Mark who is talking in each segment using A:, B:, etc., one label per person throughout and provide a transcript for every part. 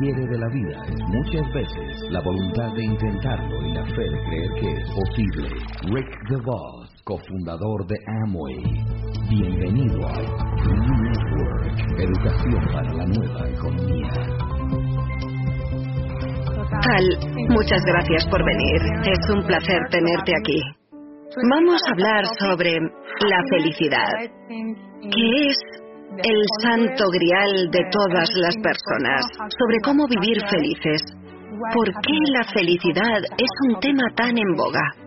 A: hay entre un hombre y lo que quiere de la vida es muchas veces la voluntad de intentarlo y la fe de creer que es posible. Rick DeVos, cofundador de Amway. Bienvenido a New Network, educación para la nueva economía.
B: Al, muchas gracias por venir. Es un placer tenerte aquí. Vamos a hablar sobre la felicidad, que es el santo grial de todas las personas, sobre cómo vivir felices. ¿Por qué la felicidad es un tema tan en boga?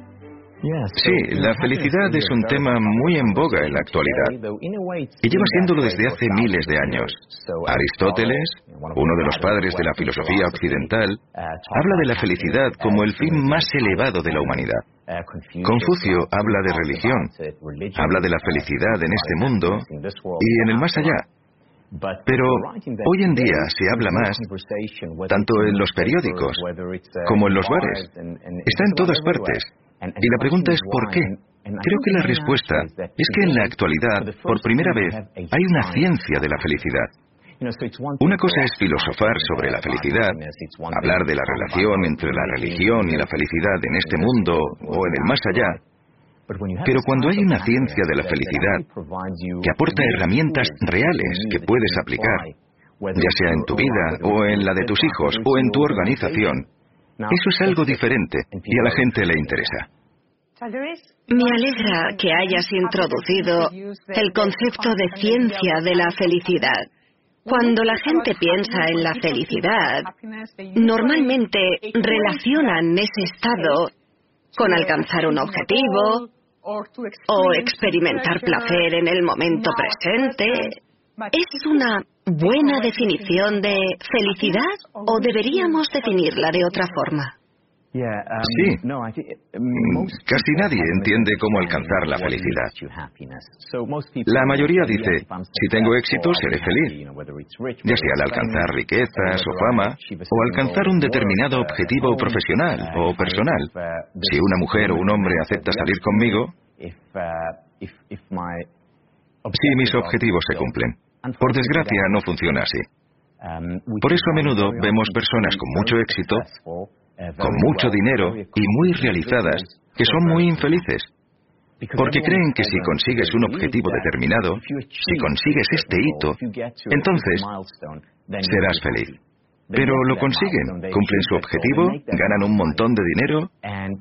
C: Sí, la felicidad es un tema muy en boga en la actualidad y lleva siéndolo desde hace miles de años. Aristóteles, uno de los padres de la filosofía occidental, habla de la felicidad como el fin más elevado de la humanidad. Confucio habla de religión, habla de la felicidad en este mundo y en el más allá. Pero hoy en día se habla más, tanto en los periódicos como en los bares. Está en todas partes. Y la pregunta es ¿por qué? Creo que la respuesta es que en la actualidad, por primera vez, hay una ciencia de la felicidad. Una cosa es filosofar sobre la felicidad, hablar de la relación entre la religión y la felicidad en este mundo o en el más allá, pero cuando hay una ciencia de la felicidad que aporta herramientas reales que puedes aplicar, ya sea en tu vida o en la de tus hijos o en tu organización, eso es algo diferente y a la gente le interesa.
B: Me alegra que hayas introducido el concepto de ciencia de la felicidad. Cuando la gente piensa en la felicidad, normalmente relacionan ese estado con alcanzar un objetivo o experimentar placer en el momento presente. ¿Es una buena definición de felicidad o deberíamos definirla de otra forma?
C: Sí. Mm, casi nadie entiende cómo alcanzar la felicidad. La mayoría dice, si tengo éxito, seré feliz. Ya sea al alcanzar riquezas o fama, o alcanzar un determinado objetivo profesional o personal. Si una mujer o un hombre acepta salir conmigo, si mis objetivos se cumplen. Por desgracia, no funciona así. Por eso a menudo vemos personas con mucho éxito con mucho dinero y muy realizadas, que son muy infelices. Porque creen que si consigues un objetivo determinado, si consigues este hito, entonces serás feliz. Pero lo consiguen, cumplen su objetivo, ganan un montón de dinero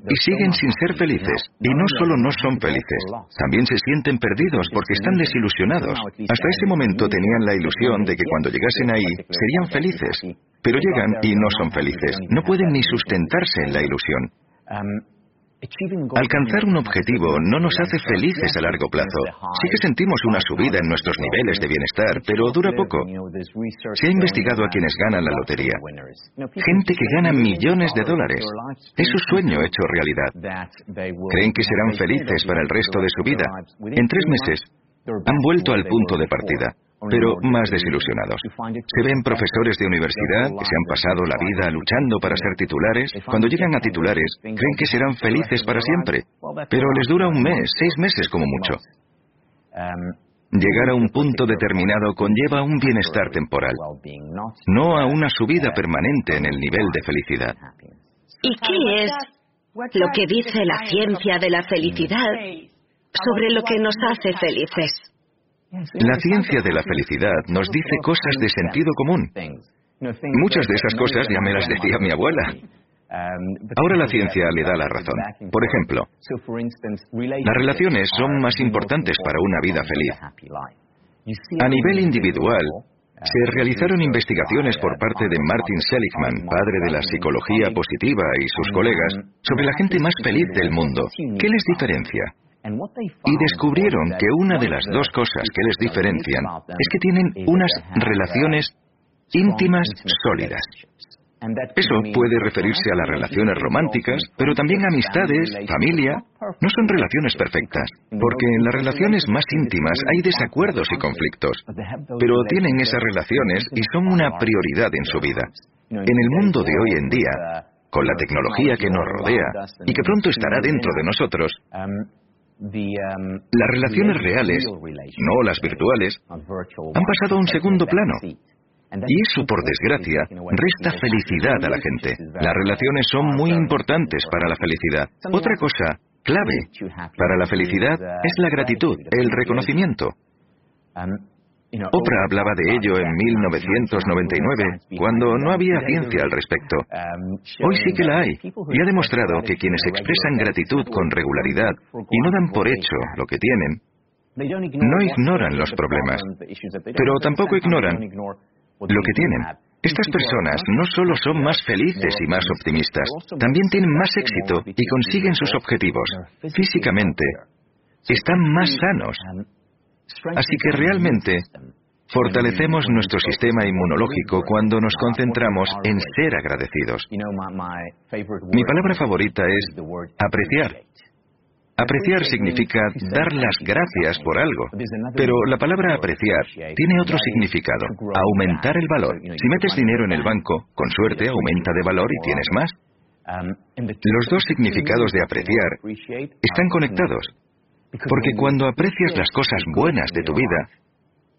C: y siguen sin ser felices. Y no solo no son felices, también se sienten perdidos porque están desilusionados. Hasta ese momento tenían la ilusión de que cuando llegasen ahí serían felices, pero llegan y no son felices. No pueden ni sustentarse en la ilusión. Alcanzar un objetivo no nos hace felices a largo plazo. Sí que sentimos una subida en nuestros niveles de bienestar, pero dura poco. Se ha investigado a quienes ganan la lotería. Gente que gana millones de dólares. Es su sueño hecho realidad. Creen que serán felices para el resto de su vida. En tres meses han vuelto al punto de partida pero más desilusionados. Se ven profesores de universidad que se han pasado la vida luchando para ser titulares. Cuando llegan a titulares, creen que serán felices para siempre, pero les dura un mes, seis meses como mucho. Llegar a un punto determinado conlleva un bienestar temporal, no a una subida permanente en el nivel de felicidad.
B: ¿Y qué es lo que dice la ciencia de la felicidad sobre lo que nos hace felices?
C: La ciencia de la felicidad nos dice cosas de sentido común. Muchas de esas cosas ya me las decía mi abuela. Ahora la ciencia le da la razón. Por ejemplo, las relaciones son más importantes para una vida feliz. A nivel individual, se realizaron investigaciones por parte de Martin Seligman, padre de la psicología positiva, y sus colegas, sobre la gente más feliz del mundo. ¿Qué les diferencia? Y descubrieron que una de las dos cosas que les diferencian es que tienen unas relaciones íntimas sólidas. Eso puede referirse a las relaciones románticas, pero también amistades, familia. No son relaciones perfectas, porque en las relaciones más íntimas hay desacuerdos y conflictos, pero tienen esas relaciones y son una prioridad en su vida. En el mundo de hoy en día, con la tecnología que nos rodea y que pronto estará dentro de nosotros, las relaciones reales, no las virtuales, han pasado a un segundo plano. Y eso, por desgracia, resta felicidad a la gente. Las relaciones son muy importantes para la felicidad. Otra cosa clave para la felicidad es la gratitud, el reconocimiento. Oprah hablaba de ello en 1999, cuando no había ciencia al respecto. Hoy sí que la hay, y ha demostrado que quienes expresan gratitud con regularidad y no dan por hecho lo que tienen, no ignoran los problemas, pero tampoco ignoran lo que tienen. Estas personas no solo son más felices y más optimistas, también tienen más éxito y consiguen sus objetivos. Físicamente, están más sanos. Así que realmente fortalecemos nuestro sistema inmunológico cuando nos concentramos en ser agradecidos. Mi palabra favorita es apreciar. Apreciar significa dar las gracias por algo, pero la palabra apreciar tiene otro significado, aumentar el valor. Si metes dinero en el banco, con suerte aumenta de valor y tienes más. Los dos significados de apreciar están conectados, porque cuando aprecias las cosas buenas de tu vida,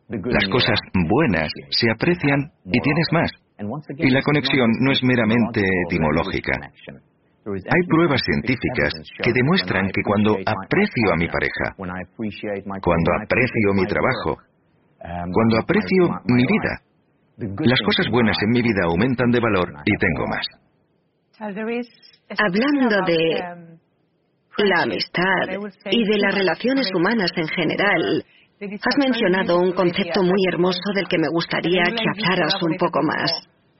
C: las cosas buenas se aprecian y tienes más. Y la conexión no es meramente etimológica. Hay pruebas científicas que demuestran que cuando aprecio a mi pareja, cuando aprecio mi trabajo, cuando aprecio mi vida, las cosas buenas en mi vida aumentan de valor y tengo más.
B: Hablando de la amistad y de las relaciones humanas en general, has mencionado un concepto muy hermoso del que me gustaría que hablaras un poco más.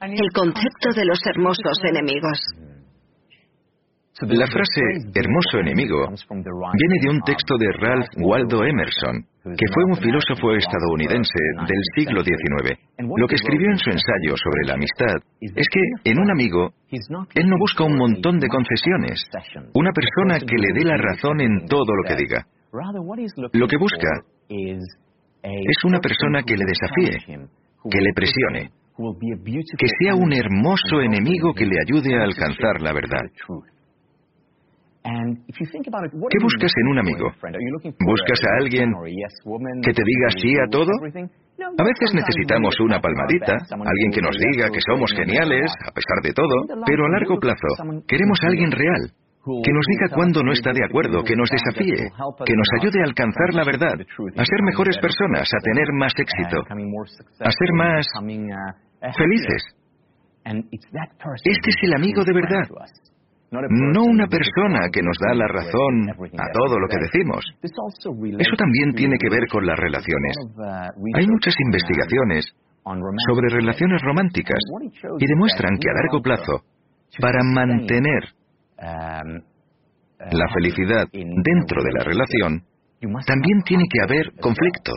B: El concepto de los hermosos enemigos.
C: La frase hermoso enemigo viene de un texto de Ralph Waldo Emerson, que fue un filósofo estadounidense del siglo XIX. Lo que escribió en su ensayo sobre la amistad es que en un amigo él no busca un montón de concesiones, una persona que le dé la razón en todo lo que diga. Lo que busca es una persona que le desafíe, que le presione, que sea un hermoso enemigo que le ayude a alcanzar la verdad. ¿Qué buscas en un amigo? ¿Buscas a alguien que te diga sí a todo? A veces necesitamos una palmadita, alguien que nos diga que somos geniales, a pesar de todo, pero a largo plazo queremos a alguien real, que nos diga cuándo no está de acuerdo, que nos desafíe, que nos ayude a alcanzar la verdad, a ser mejores personas, a tener más éxito, a ser más felices. Este es el amigo de verdad. No una persona que nos da la razón a todo lo que decimos. Eso también tiene que ver con las relaciones. Hay muchas investigaciones sobre relaciones románticas y demuestran que a largo plazo, para mantener la felicidad dentro de la relación, también tiene que haber conflicto.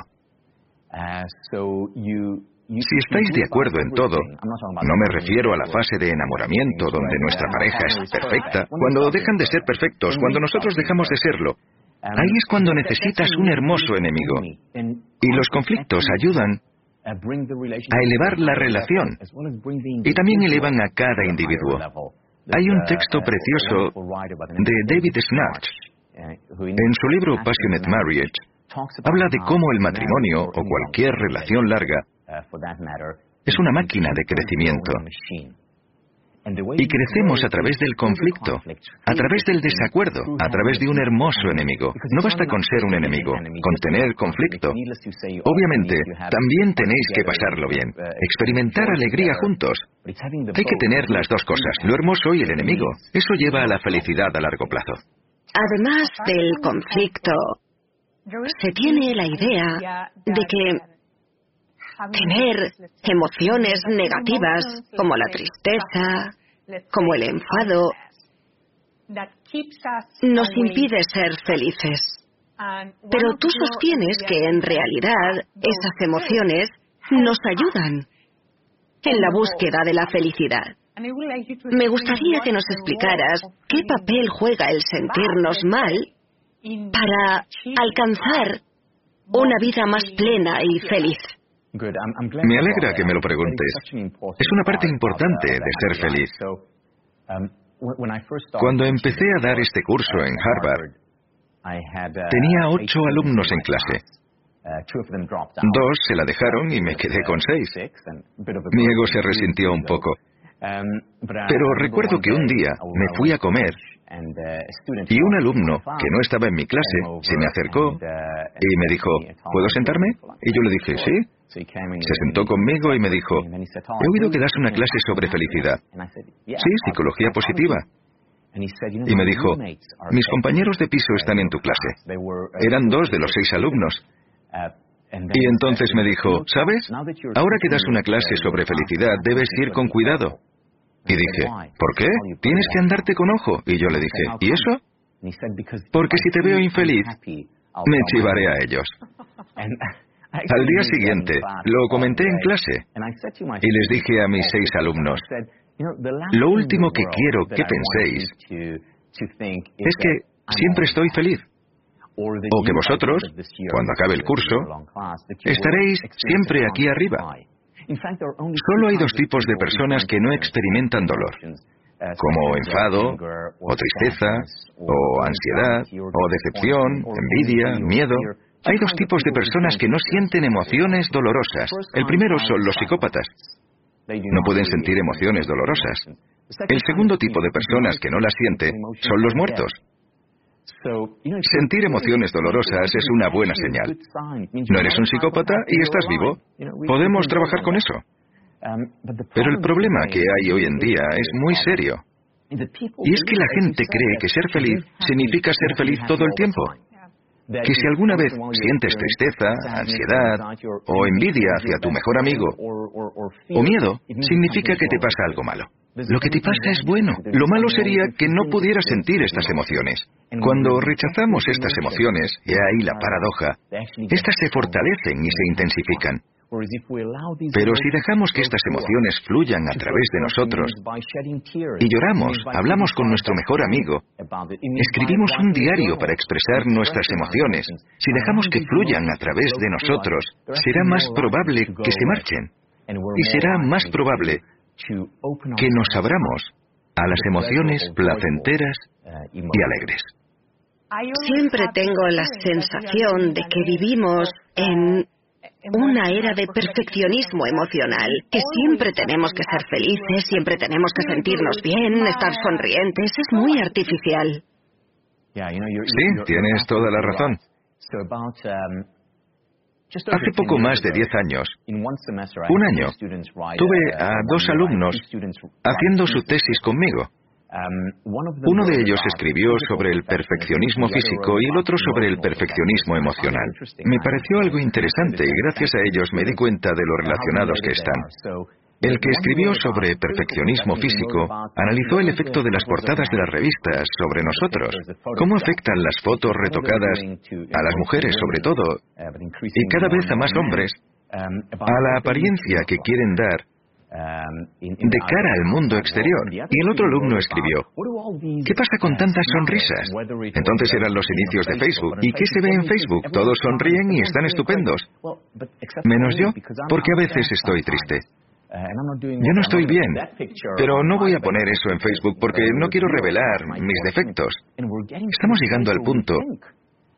C: Si estáis de acuerdo en todo, no me refiero a la fase de enamoramiento donde nuestra pareja es perfecta, cuando dejan de ser perfectos, cuando nosotros dejamos de serlo. Ahí es cuando necesitas un hermoso enemigo. Y los conflictos ayudan a elevar la relación y también elevan a cada individuo. Hay un texto precioso de David Snatch. En su libro Passionate Marriage, habla de cómo el matrimonio o cualquier relación larga es una máquina de crecimiento. Y crecemos a través del conflicto, a través del desacuerdo, a través de un hermoso enemigo. No basta con ser un enemigo, con tener conflicto. Obviamente, también tenéis que pasarlo bien, experimentar alegría juntos. Hay que tener las dos cosas, lo hermoso y el enemigo. Eso lleva a la felicidad a largo plazo.
B: Además del conflicto, se tiene la idea de que tener emociones negativas como la tristeza, como el enfado, nos impide ser felices. Pero tú sostienes que en realidad esas emociones nos ayudan en la búsqueda de la felicidad. Me gustaría que nos explicaras qué papel juega el sentirnos mal para alcanzar una vida más plena y feliz.
C: Me alegra que me lo preguntes. Es una parte importante de ser feliz. Um, Cuando empecé a dar este curso en Harvard, tenía ocho alumnos en clase. Dos se la dejaron y me quedé con seis. Mi ego se resintió un poco. Pero recuerdo que un día me fui a comer y un alumno que no estaba en mi clase se me acercó y me dijo, ¿puedo sentarme? Y yo le dije, sí. Se sentó conmigo y me dijo, he oído que das una clase sobre felicidad. Sí, psicología positiva. Y me dijo, mis compañeros de piso están en tu clase. Eran dos de los seis alumnos. Y entonces me dijo, ¿sabes? Ahora que das una clase sobre felicidad, debes ir con cuidado. Y dije, ¿por qué? Tienes que andarte con ojo. Y yo le dije, ¿y eso? Porque si te veo infeliz, me chivaré a ellos. Al día siguiente, lo comenté en clase y les dije a mis seis alumnos, lo último que quiero que penséis es que siempre estoy feliz. O que vosotros, cuando acabe el curso, estaréis siempre aquí arriba. Solo hay dos tipos de personas que no experimentan dolor, como enfado, o tristeza, o ansiedad, o decepción, envidia, miedo. Hay dos tipos de personas que no sienten emociones dolorosas. El primero son los psicópatas. No pueden sentir emociones dolorosas. El segundo tipo de personas que no las sienten son los muertos. Sentir emociones dolorosas es una buena señal. No eres un psicópata y estás vivo. Podemos trabajar con eso. Pero el problema que hay hoy en día es muy serio. Y es que la gente cree que ser feliz significa ser feliz todo el tiempo. Que si alguna vez sientes tristeza, ansiedad o envidia hacia tu mejor amigo o miedo, significa que te pasa algo malo. Lo que te pasa es bueno. Lo malo sería que no pudieras sentir estas emociones. Cuando rechazamos estas emociones, y ahí la paradoja, estas se fortalecen y se intensifican. Pero si dejamos que estas emociones fluyan a través de nosotros y lloramos, hablamos con nuestro mejor amigo, escribimos un diario para expresar nuestras emociones, si dejamos que fluyan a través de nosotros, será más probable que se marchen. Y será más probable que nos abramos a las emociones placenteras y alegres.
B: Siempre tengo la sensación de que vivimos en una era de perfeccionismo emocional, que siempre tenemos que ser felices, siempre tenemos que sentirnos bien, estar sonrientes, es muy artificial.
C: Sí, tienes toda la razón. Hace poco más de 10 años, un año, tuve a dos alumnos haciendo su tesis conmigo. Uno de ellos escribió sobre el perfeccionismo físico y el otro sobre el perfeccionismo emocional. Me pareció algo interesante y gracias a ellos me di cuenta de lo relacionados que están. El que escribió sobre perfeccionismo físico analizó el efecto de las portadas de las revistas sobre nosotros, cómo afectan las fotos retocadas a las mujeres sobre todo, y cada vez a más hombres, a la apariencia que quieren dar de cara al mundo exterior. Y el otro alumno escribió, ¿qué pasa con tantas sonrisas? Entonces eran los inicios de Facebook. ¿Y qué se ve en Facebook? Todos sonríen y están estupendos. Menos yo, porque a veces estoy triste. Yo no estoy bien, pero no voy a poner eso en Facebook porque no quiero revelar mis defectos. Estamos llegando al punto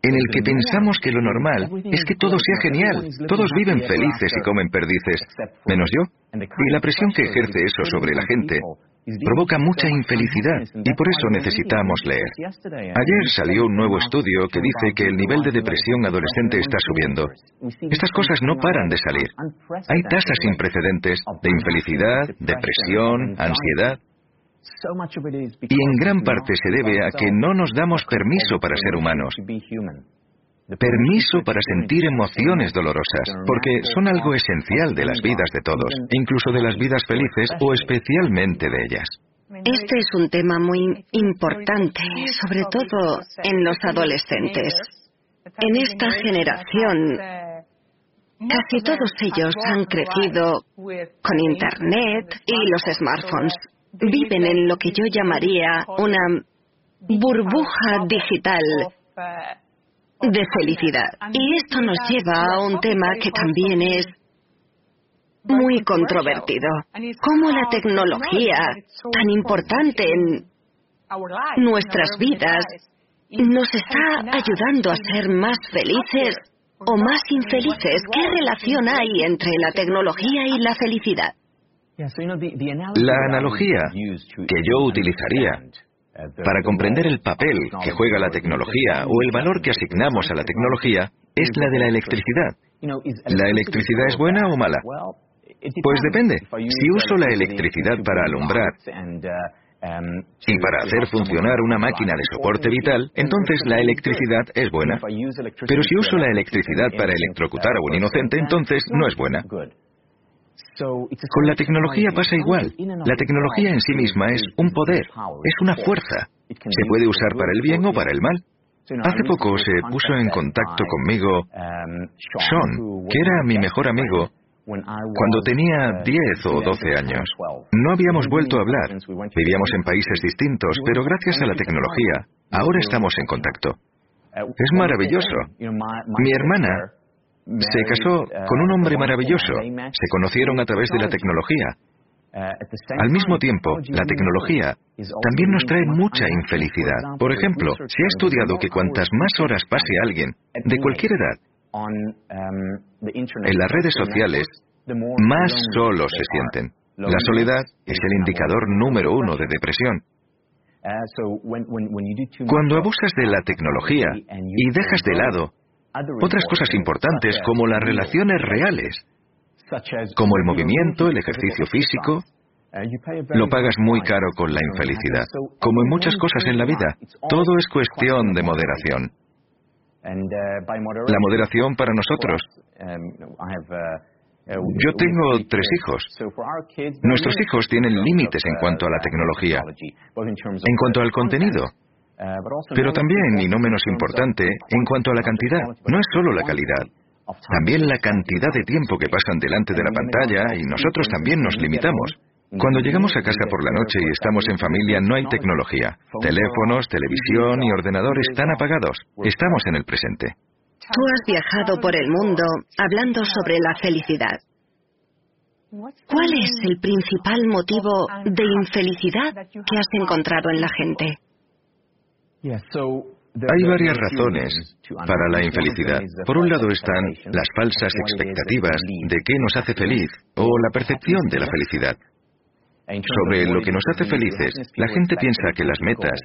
C: en el que pensamos que lo normal es que todo sea genial, todos viven felices y comen perdices, menos yo. Y la presión que ejerce eso sobre la gente provoca mucha infelicidad y por eso necesitamos leer. Ayer salió un nuevo estudio que dice que el nivel de depresión adolescente está subiendo. Estas cosas no paran de salir. Hay tasas sin precedentes de infelicidad, depresión, ansiedad. Y en gran parte se debe a que no nos damos permiso para ser humanos permiso para sentir emociones dolorosas, porque son algo esencial de las vidas de todos, incluso de las vidas felices o especialmente de ellas.
B: Este es un tema muy importante, sobre todo en los adolescentes. En esta generación, casi todos ellos han crecido con Internet y los smartphones. Viven en lo que yo llamaría una burbuja digital de felicidad. Y esto nos lleva a un tema que también es muy controvertido. ¿Cómo la tecnología, tan importante en nuestras vidas, nos está ayudando a ser más felices o más infelices? ¿Qué relación hay entre la tecnología y la felicidad?
C: La analogía que yo utilizaría para comprender el papel que juega la tecnología o el valor que asignamos a la tecnología es la de la electricidad. ¿La electricidad es buena o mala? Pues depende. Si uso la electricidad para alumbrar y para hacer funcionar una máquina de soporte vital, entonces la electricidad es buena. Pero si uso la electricidad para electrocutar a un inocente, entonces no es buena. Con la tecnología pasa igual. La tecnología en sí misma es un poder, es una fuerza. Se puede usar para el bien o para el mal. Hace poco se puso en contacto conmigo Sean, que era mi mejor amigo cuando tenía 10 o 12 años. No habíamos vuelto a hablar. Vivíamos en países distintos, pero gracias a la tecnología, ahora estamos en contacto. Es maravilloso. Mi hermana se casó con un hombre maravilloso. Se conocieron a través de la tecnología. Al mismo tiempo, la tecnología también nos trae mucha infelicidad. Por ejemplo, se ha estudiado que cuantas más horas pase alguien, de cualquier edad, en las redes sociales, más solos se sienten. La soledad es el indicador número uno de depresión. Cuando abusas de la tecnología y dejas de lado otras cosas importantes como las relaciones reales, como el movimiento, el ejercicio físico, lo pagas muy caro con la infelicidad. Como en muchas cosas en la vida, todo es cuestión de moderación. La moderación para nosotros. Yo tengo tres hijos. Nuestros hijos tienen límites en cuanto a la tecnología, en cuanto al contenido, pero también, y no menos importante, en cuanto a la cantidad, no es solo la calidad, también la cantidad de tiempo que pasan delante de la pantalla y nosotros también nos limitamos. Cuando llegamos a casa por la noche y estamos en familia no hay tecnología. Teléfonos, televisión y ordenador están apagados. Estamos en el presente.
B: Tú has viajado por el mundo hablando sobre la felicidad. ¿Cuál es el principal motivo de infelicidad que has encontrado en la gente?
C: Hay varias razones para la infelicidad. Por un lado están las falsas expectativas de qué nos hace feliz o la percepción de la felicidad. Sobre lo que nos hace felices, la gente piensa que las metas,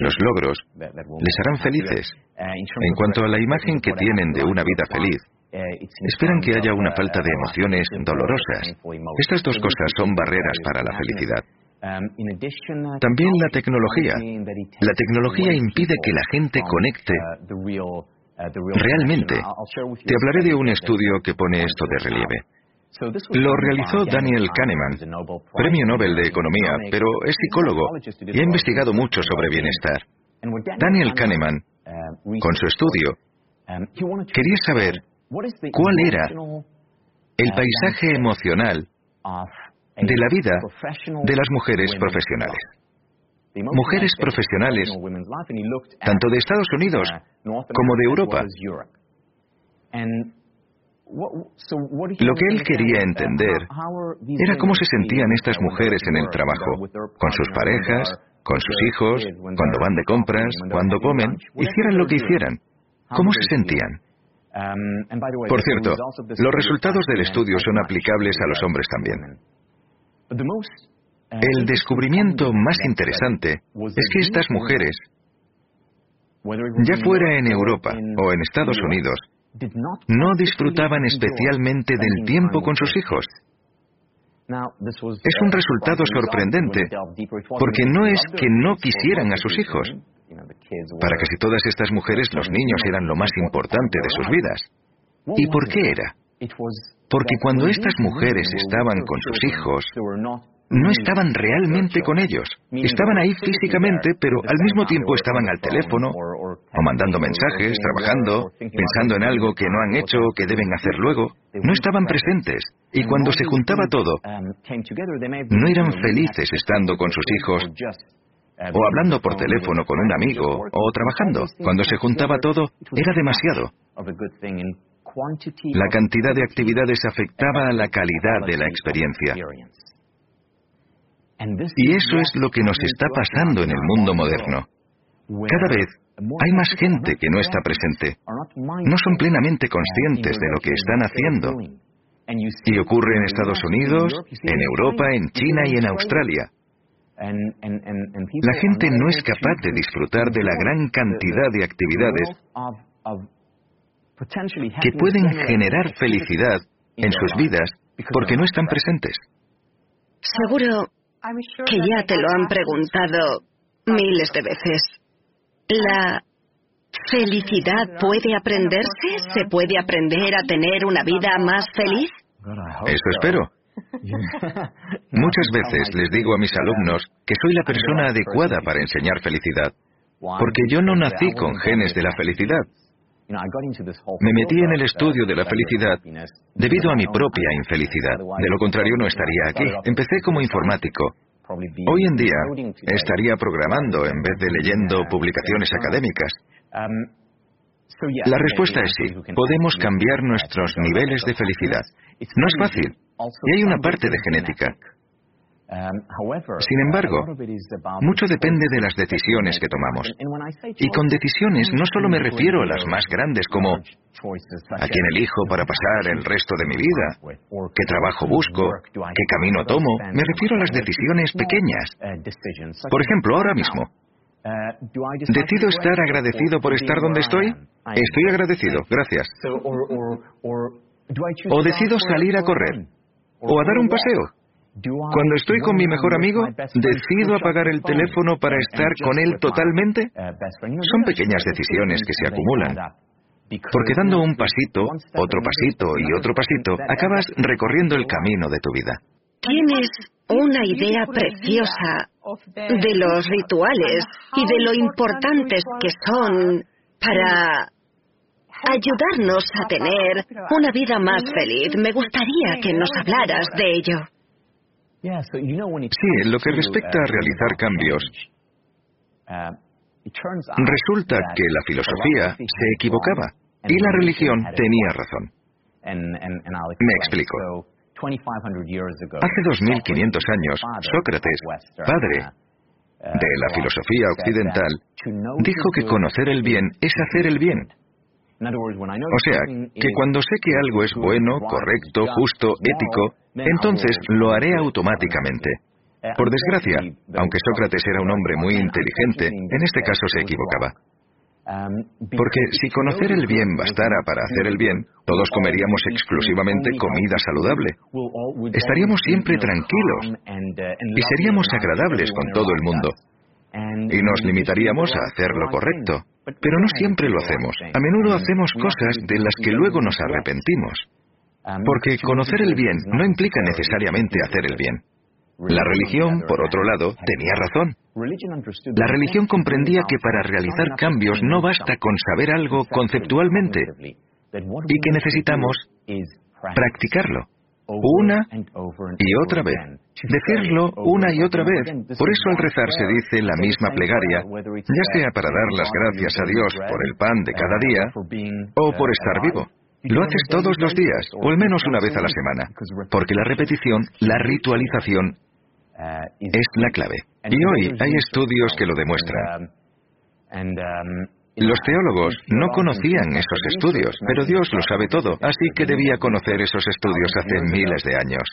C: los logros, les harán felices. En cuanto a la imagen que tienen de una vida feliz, esperan que haya una falta de emociones dolorosas. Estas dos cosas son barreras para la felicidad. También la tecnología. La tecnología impide que la gente conecte realmente. Te hablaré de un estudio que pone esto de relieve. Lo realizó Daniel Kahneman, premio Nobel de Economía, pero es psicólogo y ha investigado mucho sobre bienestar. Daniel Kahneman, con su estudio, quería saber cuál era el paisaje emocional de la vida de las mujeres profesionales. Mujeres profesionales, tanto de Estados Unidos como de Europa. Lo que él quería entender era cómo se sentían estas mujeres en el trabajo, con sus parejas, con sus hijos, cuando van de compras, cuando comen, hicieran lo que hicieran. ¿Cómo se sentían? Por cierto, los resultados del estudio son aplicables a los hombres también. El descubrimiento más interesante es que estas mujeres, ya fuera en Europa o en Estados Unidos, no disfrutaban especialmente del tiempo con sus hijos. Es un resultado sorprendente, porque no es que no quisieran a sus hijos. Para casi todas estas mujeres los niños eran lo más importante de sus vidas. ¿Y por qué era? Porque cuando estas mujeres estaban con sus hijos, no estaban realmente con ellos. Estaban ahí físicamente, pero al mismo tiempo estaban al teléfono, o mandando mensajes, trabajando, pensando en algo que no han hecho o que deben hacer luego. No estaban presentes. Y cuando se juntaba todo, no eran felices estando con sus hijos o hablando por teléfono con un amigo o trabajando. Cuando se juntaba todo, era demasiado. La cantidad de actividades afectaba a la calidad de la experiencia. Y eso es lo que nos está pasando en el mundo moderno. Cada vez hay más gente que no está presente. No son plenamente conscientes de lo que están haciendo. Y ocurre en Estados Unidos, en Europa, en China y en Australia. La gente no es capaz de disfrutar de la gran cantidad de actividades que pueden generar felicidad en sus vidas porque no están presentes.
B: Seguro que ya te lo han preguntado miles de veces. ¿La felicidad puede aprenderse? ¿Se puede aprender a tener una vida más feliz?
C: Eso espero. Muchas veces les digo a mis alumnos que soy la persona adecuada para enseñar felicidad, porque yo no nací con genes de la felicidad. Me metí en el estudio de la felicidad debido a mi propia infelicidad. De lo contrario, no estaría aquí. Empecé como informático. Hoy en día estaría programando en vez de leyendo publicaciones académicas. La respuesta es sí. Podemos cambiar nuestros niveles de felicidad. No es fácil. Y hay una parte de genética. Sin embargo, mucho depende de las decisiones que tomamos. Y con decisiones no solo me refiero a las más grandes como a quién elijo para pasar el resto de mi vida, qué trabajo busco, qué camino tomo, me refiero a las decisiones pequeñas. Por ejemplo, ahora mismo, ¿Decido estar agradecido por estar donde estoy? Estoy agradecido, gracias. ¿O decido salir a correr? ¿O a dar un paseo? Cuando estoy con mi mejor amigo, ¿decido apagar el teléfono para estar con él totalmente? Son pequeñas decisiones que se acumulan. Porque dando un pasito, otro pasito y otro pasito, acabas recorriendo el camino de tu vida.
B: Tienes una idea preciosa de los rituales y de lo importantes que son para ayudarnos a tener una vida más feliz. Me gustaría que nos hablaras de ello.
C: Sí, en lo que respecta a realizar cambios, resulta que la filosofía se equivocaba y la religión tenía razón. Me explico. Hace 2500 años, Sócrates, padre de la filosofía occidental, dijo que conocer el bien es hacer el bien. O sea, que cuando sé que algo es bueno, correcto, justo, ético, entonces lo haré automáticamente. Por desgracia, aunque Sócrates era un hombre muy inteligente, en este caso se equivocaba. Porque si conocer el bien bastara para hacer el bien, todos comeríamos exclusivamente comida saludable. Estaríamos siempre tranquilos y seríamos agradables con todo el mundo. Y nos limitaríamos a hacer lo correcto. Pero no siempre lo hacemos. A menudo hacemos cosas de las que luego nos arrepentimos. Porque conocer el bien no implica necesariamente hacer el bien. La religión, por otro lado, tenía razón. La religión comprendía que para realizar cambios no basta con saber algo conceptualmente y que necesitamos practicarlo una y otra vez. Decirlo una y otra vez. Por eso al rezar se dice la misma plegaria, ya sea para dar las gracias a Dios por el pan de cada día o por estar vivo. Lo haces todos los días, o al menos una vez a la semana, porque la repetición, la ritualización, es la clave. Y hoy hay estudios que lo demuestran. Los teólogos no conocían esos estudios, pero Dios lo sabe todo, así que debía conocer esos estudios hace miles de años.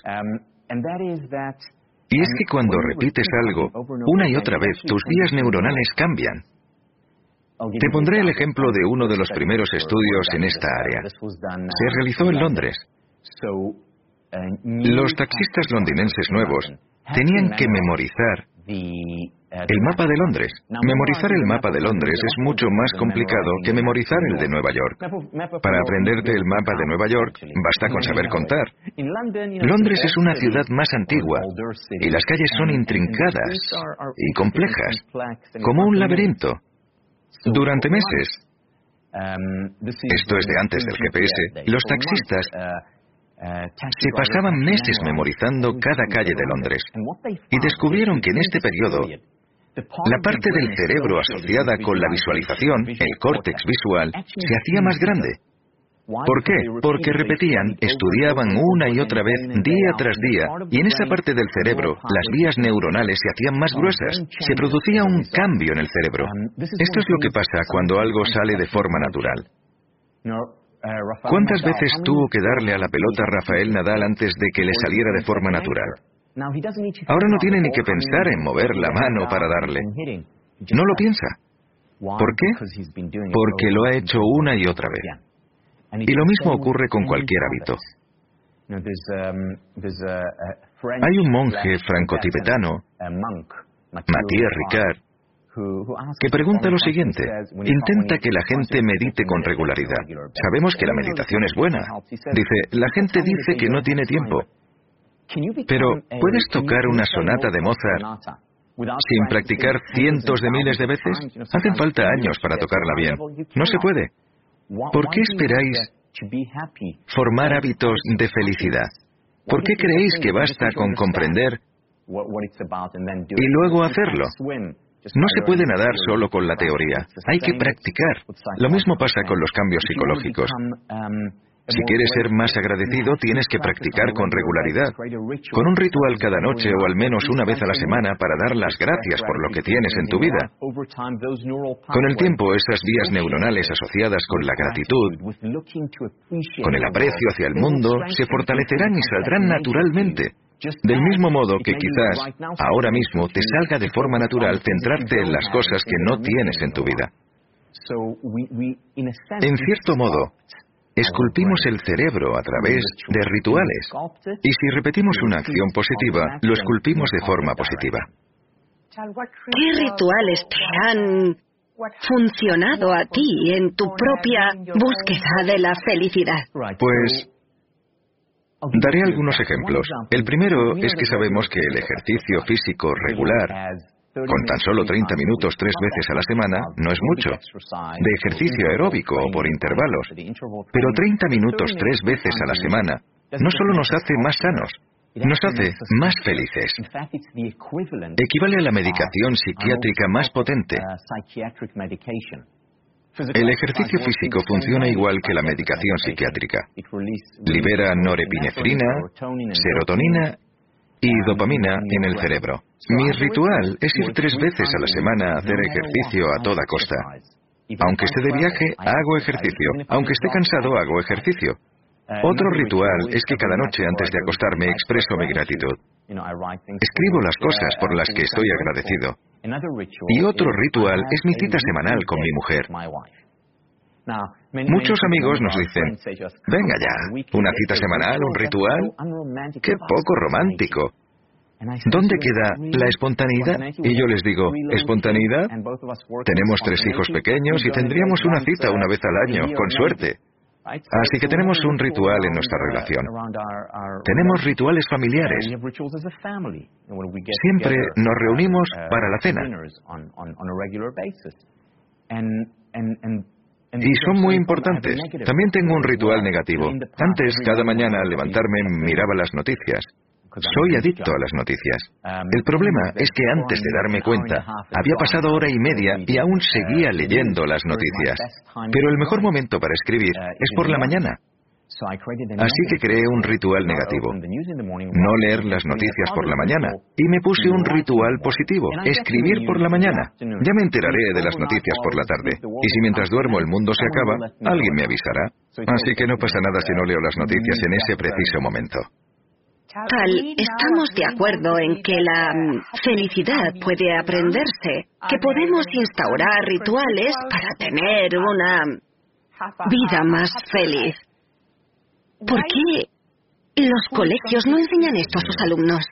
C: Y es que cuando repites algo una y otra vez, tus vías neuronales cambian. Te pondré el ejemplo de uno de los primeros estudios en esta área. Se realizó en Londres. Los taxistas londinenses nuevos tenían que memorizar el mapa de Londres. Memorizar el mapa de Londres es mucho más complicado que memorizar el de Nueva York. Para aprenderte el mapa de Nueva York, basta con saber contar. Londres es una ciudad más antigua y las calles son intrincadas y complejas, como un laberinto. Durante meses, esto es de antes del GPS, los taxistas se pasaban meses memorizando cada calle de Londres y descubrieron que en este periodo la parte del cerebro asociada con la visualización, el córtex visual, se hacía más grande. ¿Por qué? Porque repetían, estudiaban una y otra vez, día tras día, y en esa parte del cerebro las vías neuronales se hacían más gruesas, se producía un cambio en el cerebro. Esto es lo que pasa cuando algo sale de forma natural. ¿Cuántas veces tuvo que darle a la pelota Rafael Nadal antes de que le saliera de forma natural? Ahora no tiene ni que pensar en mover la mano para darle. No lo piensa. ¿Por qué? Porque lo ha hecho una y otra vez. Y lo mismo ocurre con cualquier hábito. Hay un monje franco-tibetano, Matías Ricard, que pregunta lo siguiente. Intenta que la gente medite con regularidad. Sabemos que la meditación es buena. Dice, la gente dice que no tiene tiempo. Pero, ¿puedes tocar una sonata de Mozart sin practicar cientos de miles de veces? Hacen falta años para tocarla bien. No se puede. ¿Por qué esperáis formar hábitos de felicidad? ¿Por qué creéis que basta con comprender y luego hacerlo? No se puede nadar solo con la teoría, hay que practicar. Lo mismo pasa con los cambios psicológicos. Si quieres ser más agradecido, tienes que practicar con regularidad, con un ritual cada noche o al menos una vez a la semana para dar las gracias por lo que tienes en tu vida. Con el tiempo, esas vías neuronales asociadas con la gratitud, con el aprecio hacia el mundo, se fortalecerán y saldrán naturalmente. Del mismo modo que quizás ahora mismo te salga de forma natural centrarte en las cosas que no tienes en tu vida. En cierto modo, esculpimos el cerebro a través de rituales. Y si repetimos una acción positiva, lo esculpimos de forma positiva.
B: ¿Qué rituales te han funcionado a ti en tu propia búsqueda de la felicidad?
C: Pues daré algunos ejemplos. El primero es que sabemos que el ejercicio físico regular con tan solo 30 minutos tres veces a la semana no es mucho. De ejercicio aeróbico o por intervalos. Pero 30 minutos tres veces a la semana no solo nos hace más sanos, nos hace más felices. Equivale a la medicación psiquiátrica más potente. El ejercicio físico funciona igual que la medicación psiquiátrica. Libera norepinefrina, serotonina y dopamina en el cerebro. Mi ritual es ir tres veces a la semana a hacer ejercicio a toda costa. Aunque esté de viaje, hago ejercicio. Aunque esté cansado, hago ejercicio. Otro ritual es que cada noche antes de acostarme expreso mi gratitud. Escribo las cosas por las que estoy agradecido. Y otro ritual es mi cita semanal con mi mujer. Muchos amigos nos dicen, venga ya, una cita semanal, un ritual, qué poco romántico. ¿Dónde queda la espontaneidad? Y yo les digo, ¿espontaneidad? Tenemos tres hijos pequeños y tendríamos una cita una vez al año, con suerte. Así que tenemos un ritual en nuestra relación. Tenemos rituales familiares. Siempre nos reunimos para la cena. Y son muy importantes. También tengo un ritual negativo. Antes, cada mañana al levantarme, miraba las noticias. Soy adicto a las noticias. El problema es que antes de darme cuenta, había pasado hora y media y aún seguía leyendo las noticias. Pero el mejor momento para escribir es por la mañana. Así que creé un ritual negativo. No leer las noticias por la mañana. Y me puse un ritual positivo. Escribir por la mañana. Ya me enteraré de las noticias por la tarde. Y si mientras duermo el mundo se acaba, alguien me avisará. Así que no pasa nada si no leo las noticias en ese preciso momento.
B: Tal, estamos de acuerdo en que la mm, felicidad puede aprenderse, que podemos instaurar rituales para tener una vida más feliz. ¿Por qué los colegios no enseñan esto a sus alumnos?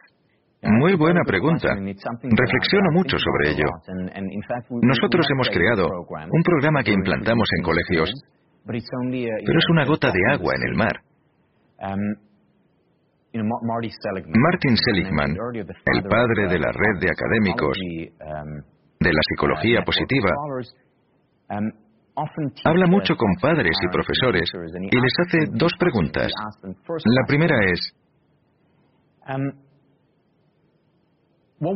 C: Muy buena pregunta. Reflexiono mucho sobre ello. Nosotros hemos creado un programa que implantamos en colegios, pero es una gota de agua en el mar. Martin Seligman, el padre de la red de académicos de la psicología positiva, habla mucho con padres y profesores y les hace dos preguntas. La primera es,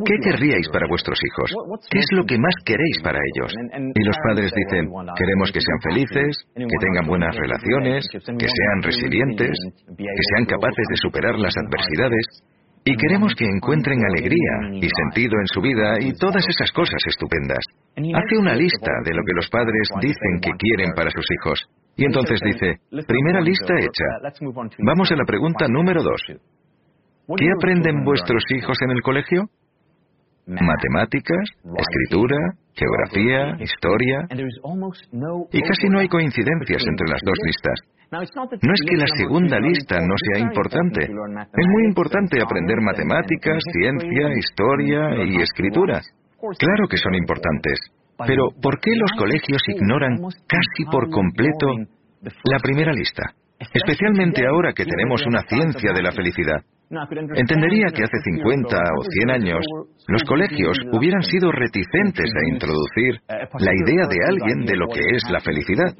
C: ¿Qué querríais para vuestros hijos? ¿Qué es lo que más queréis para ellos? Y los padres dicen, queremos que sean felices, que tengan buenas relaciones, que sean resilientes, que sean capaces de superar las adversidades, y queremos que encuentren alegría y sentido en su vida y todas esas cosas estupendas. Hace una lista de lo que los padres dicen que quieren para sus hijos. Y entonces dice, primera lista hecha. Vamos a la pregunta número dos. ¿Qué aprenden vuestros hijos en el colegio? Matemáticas, escritura, geografía, historia. Y casi no hay coincidencias entre las dos listas. No es que la segunda lista no sea importante. Es muy importante aprender matemáticas, ciencia, historia y escritura. Claro que son importantes. Pero ¿por qué los colegios ignoran casi por completo la primera lista? Especialmente ahora que tenemos una ciencia de la felicidad. Entendería que hace 50 o 100 años los colegios hubieran sido reticentes a introducir la idea de alguien de lo que es la felicidad,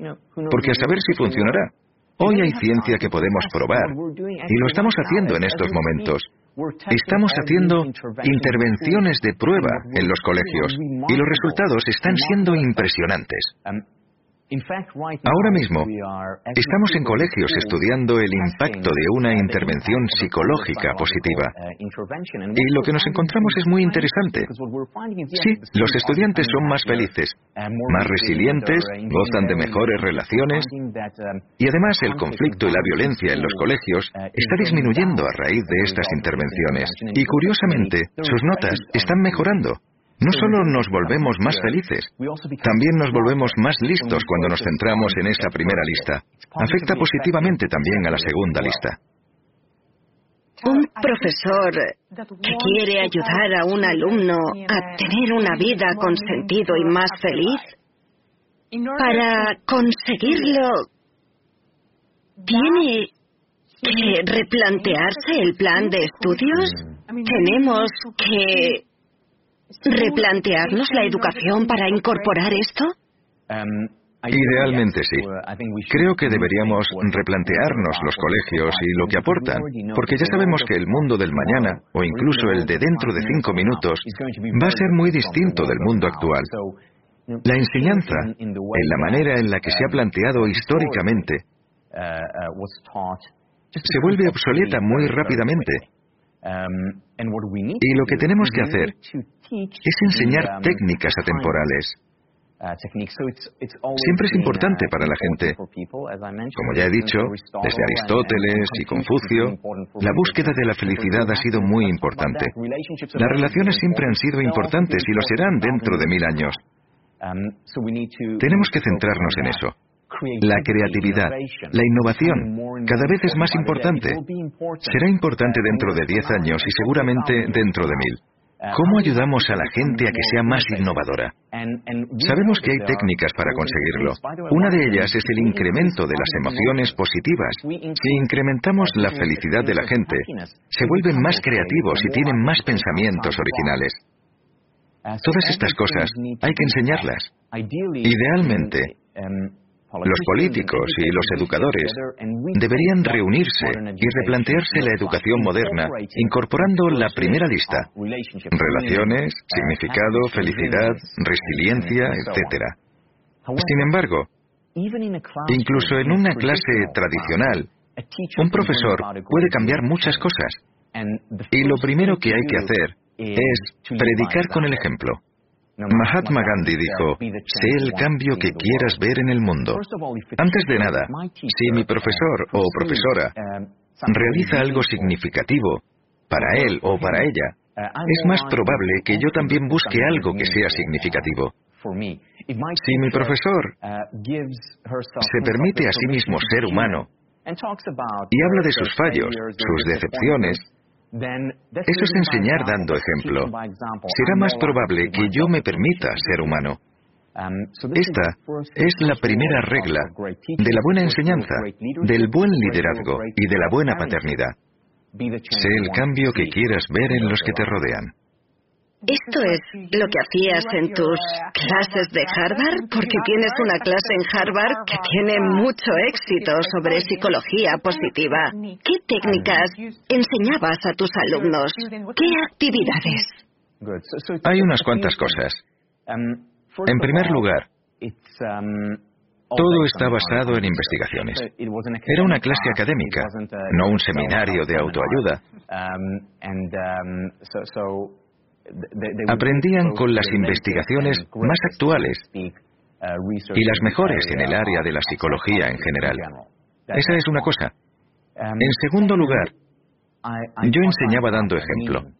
C: porque a saber si funcionará. Hoy hay ciencia que podemos probar y lo estamos haciendo en estos momentos. Estamos haciendo intervenciones de prueba en los colegios y los resultados están siendo impresionantes. Ahora mismo estamos en colegios estudiando el impacto de una intervención psicológica positiva. Y lo que nos encontramos es muy interesante. Sí, los estudiantes son más felices, más resilientes, gozan de mejores relaciones y además el conflicto y la violencia en los colegios está disminuyendo a raíz de estas intervenciones. Y curiosamente, sus notas están mejorando. No solo nos volvemos más felices, también nos volvemos más listos cuando nos centramos en esa primera lista. Afecta positivamente también a la segunda lista.
B: Un profesor que quiere ayudar a un alumno a tener una vida con sentido y más feliz, para conseguirlo, tiene que replantearse el plan de estudios. Tenemos que replantearnos la educación para incorporar esto?
C: Idealmente sí. Creo que deberíamos replantearnos los colegios y lo que aportan, porque ya sabemos que el mundo del mañana, o incluso el de dentro de cinco minutos, va a ser muy distinto del mundo actual. La enseñanza, en la manera en la que se ha planteado históricamente, se vuelve obsoleta muy rápidamente. Y lo que tenemos que hacer es enseñar técnicas atemporales. Siempre es importante para la gente. Como ya he dicho, desde Aristóteles y Confucio, la búsqueda de la felicidad ha sido muy importante. Las relaciones siempre han sido importantes y lo serán dentro de mil años. Tenemos que centrarnos en eso. La creatividad, la innovación, cada vez es más importante. Será importante dentro de diez años y seguramente dentro de mil. ¿Cómo ayudamos a la gente a que sea más innovadora? Sabemos que hay técnicas para conseguirlo. Una de ellas es el incremento de las emociones positivas. Si incrementamos la felicidad de la gente, se vuelven más creativos y tienen más pensamientos originales. Todas estas cosas hay que enseñarlas. Idealmente, los políticos y los educadores deberían reunirse y replantearse la educación moderna incorporando la primera lista. Relaciones, significado, felicidad, resiliencia, etc. Sin embargo, incluso en una clase tradicional, un profesor puede cambiar muchas cosas. Y lo primero que hay que hacer es predicar con el ejemplo. Mahatma Gandhi dijo, sé el cambio que quieras ver en el mundo. Antes de nada, si mi profesor o profesora realiza algo significativo para él o para ella, es más probable que yo también busque algo que sea significativo. Si mi profesor se permite a sí mismo ser humano y habla de sus fallos, sus decepciones, eso es enseñar dando ejemplo. Será más probable que yo me permita ser humano. Esta es la primera regla de la buena enseñanza, del buen liderazgo y de la buena paternidad. Sé el cambio que quieras ver en los que te rodean.
B: ¿Esto es lo que hacías en tus clases de Harvard? Porque tienes una clase en Harvard que tiene mucho éxito sobre psicología positiva. ¿Qué técnicas enseñabas a tus alumnos? ¿Qué actividades?
C: Hay unas cuantas cosas. En primer lugar, todo está basado en investigaciones. Era una clase académica, no un seminario de autoayuda. Aprendían con las investigaciones más actuales y las mejores en el área de la psicología en general. Esa es una cosa. En segundo lugar, yo enseñaba dando ejemplo.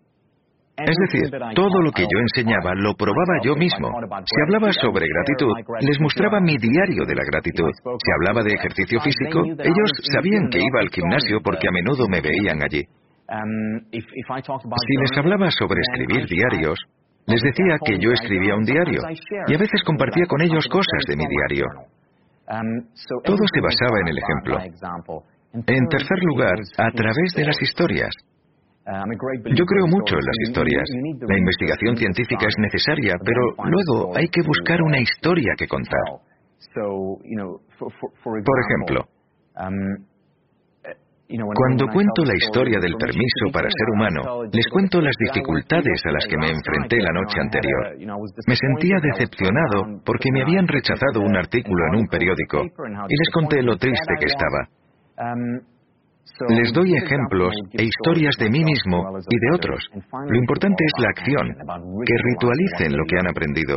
C: Es decir, todo lo que yo enseñaba lo probaba yo mismo. Si hablaba sobre gratitud, les mostraba mi diario de la gratitud. Si hablaba de ejercicio físico, ellos sabían que iba al gimnasio porque a menudo me veían allí. Si les hablaba sobre escribir diarios, les decía que yo escribía un diario y a veces compartía con ellos cosas de mi diario. Todo se basaba en el ejemplo. En tercer lugar, a través de las historias. Yo creo mucho en las historias. La investigación científica es necesaria, pero luego hay que buscar una historia que contar. Por ejemplo, cuando cuento la historia del permiso para ser humano, les cuento las dificultades a las que me enfrenté la noche anterior. Me sentía decepcionado porque me habían rechazado un artículo en un periódico y les conté lo triste que estaba. Les doy ejemplos e historias de mí mismo y de otros. Lo importante es la acción, que ritualicen lo que han aprendido.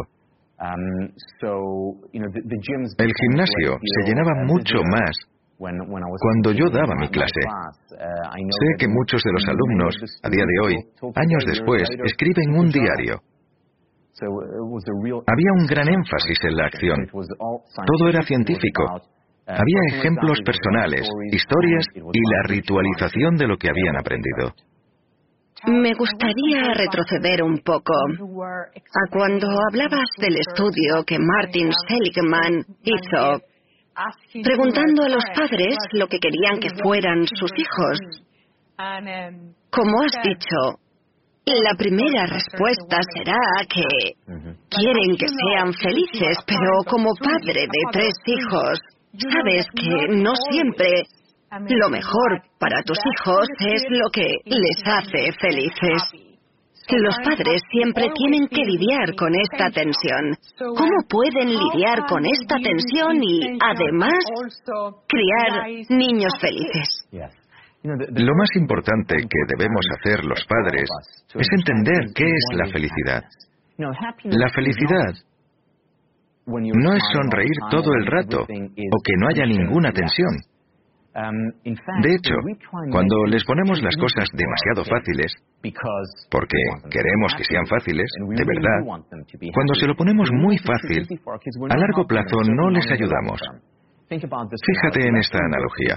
C: El gimnasio se llenaba mucho más cuando yo daba mi clase. Sé que muchos de los alumnos, a día de hoy, años después, escriben un diario. Había un gran énfasis en la acción. Todo era científico, había ejemplos personales, historias y la ritualización de lo que habían aprendido.
B: Me gustaría retroceder un poco a cuando hablabas del estudio que Martin Seligman hizo, preguntando a los padres lo que querían que fueran sus hijos. Como has dicho, la primera respuesta será que quieren que sean felices, pero como padre de tres hijos, Sabes que no siempre lo mejor para tus hijos es lo que les hace felices. Los padres siempre tienen que lidiar con esta tensión. ¿Cómo pueden lidiar con esta tensión y, además, criar niños felices?
C: Lo más importante que debemos hacer los padres es entender qué es la felicidad. La felicidad no es sonreír todo el rato o que no haya ninguna tensión. De hecho, cuando les ponemos las cosas demasiado fáciles, porque queremos que sean fáciles, de verdad, cuando se lo ponemos muy fácil, a largo plazo no les ayudamos. Fíjate en esta analogía.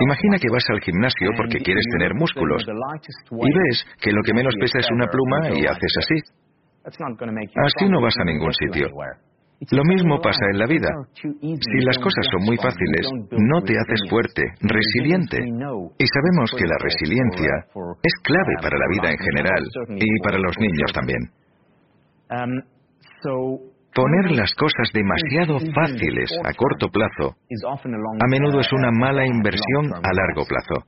C: Imagina que vas al gimnasio porque quieres tener músculos y ves que lo que menos pesa es una pluma y haces así. Así no vas a ningún sitio. Lo mismo pasa en la vida. Si las cosas son muy fáciles, no te haces fuerte, resiliente. Y sabemos que la resiliencia es clave para la vida en general y para los niños también. Poner las cosas demasiado fáciles a corto plazo a menudo es una mala inversión a largo plazo.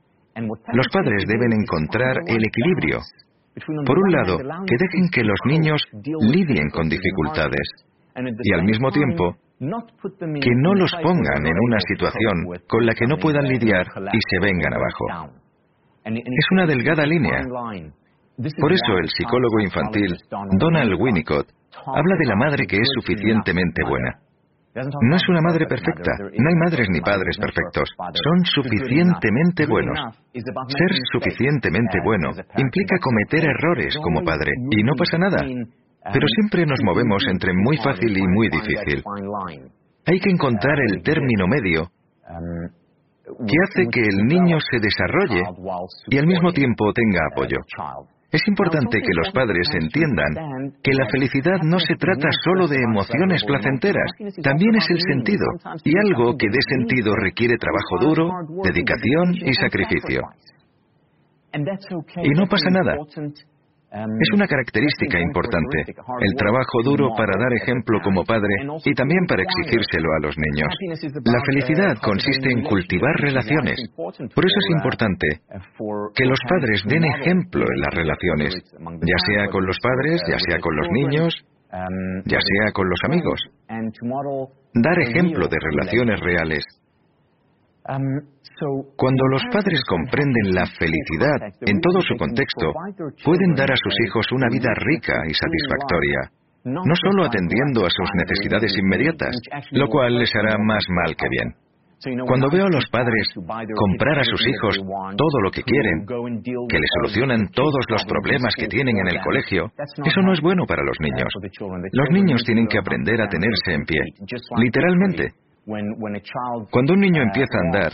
C: Los padres deben encontrar el equilibrio. Por un lado, que dejen que los niños lidien con dificultades y al mismo tiempo que no los pongan en una situación con la que no puedan lidiar y se vengan abajo. Es una delgada línea. Por eso el psicólogo infantil Donald Winnicott habla de la madre que es suficientemente buena. No es una madre perfecta, no hay madres ni padres perfectos, son suficientemente buenos. Ser suficientemente bueno implica cometer errores como padre, y no pasa nada, pero siempre nos movemos entre muy fácil y muy difícil. Hay que encontrar el término medio que hace que el niño se desarrolle y al mismo tiempo tenga apoyo. Es importante que los padres entiendan que la felicidad no se trata solo de emociones placenteras, también es el sentido, y algo que dé sentido requiere trabajo duro, dedicación y sacrificio. Y no pasa nada. Es una característica importante, el trabajo duro para dar ejemplo como padre y también para exigírselo a los niños. La felicidad consiste en cultivar relaciones. Por eso es importante que los padres den ejemplo en las relaciones, ya sea con los padres, ya sea con los niños, ya sea con los amigos. Dar ejemplo de relaciones reales cuando los padres comprenden la felicidad en todo su contexto, pueden dar a sus hijos una vida rica y satisfactoria, no solo atendiendo a sus necesidades inmediatas, lo cual les hará más mal que bien. Cuando veo a los padres comprar a sus hijos todo lo que quieren, que les solucionan todos los problemas que tienen en el colegio, eso no es bueno para los niños. Los niños tienen que aprender a tenerse en pie, literalmente, cuando un niño empieza a andar,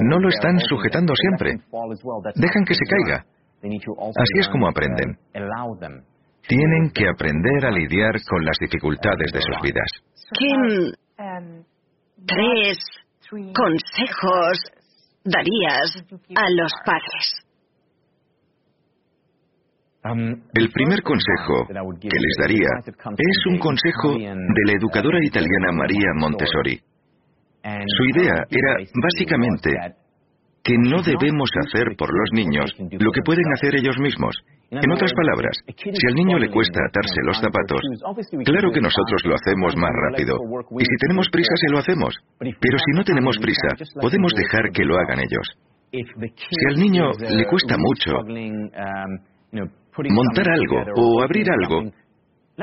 C: no lo están sujetando siempre. Dejan que se caiga. Así es como aprenden. Tienen que aprender a lidiar con las dificultades de sus vidas.
B: ¿Qué tres consejos darías a los padres?
C: El primer consejo que les daría es un consejo de la educadora italiana María Montessori. Su idea era básicamente que no debemos hacer por los niños lo que pueden hacer ellos mismos. En otras palabras, si al niño le cuesta atarse los zapatos, claro que nosotros lo hacemos más rápido. Y si tenemos prisa, se lo hacemos. Pero si no tenemos prisa, podemos dejar que lo hagan ellos. Si al niño le cuesta mucho montar algo o abrir algo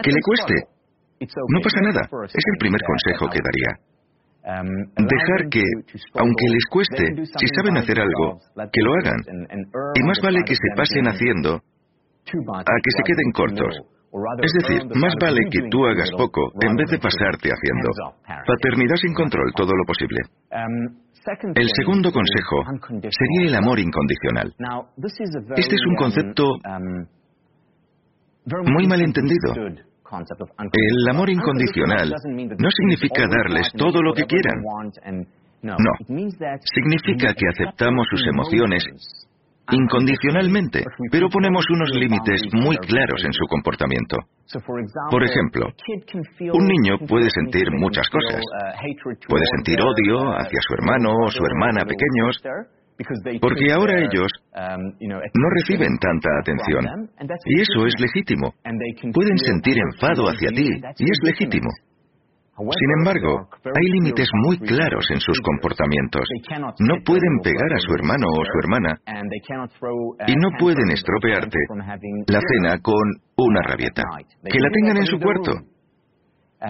C: que le cueste. No pasa nada. Es el primer consejo que daría. Dejar que, aunque les cueste, si saben hacer algo, que lo hagan. Y más vale que se pasen haciendo a que se queden cortos. Es decir, más vale que tú hagas poco en vez de pasarte haciendo. Paternidad sin control todo lo posible. El segundo consejo sería el amor incondicional. Este es un concepto muy malentendido. El amor incondicional no significa darles todo lo que quieran. No, significa que aceptamos sus emociones incondicionalmente, pero ponemos unos límites muy claros en su comportamiento. Por ejemplo, un niño puede sentir muchas cosas. Puede sentir odio hacia su hermano o su hermana pequeños, porque ahora ellos no reciben tanta atención. Y eso es legítimo. Pueden sentir enfado hacia ti, y es legítimo. Sin embargo, hay límites muy claros en sus comportamientos. No pueden pegar a su hermano o su hermana y no pueden estropearte la cena con una rabieta. Que la tengan en su cuarto.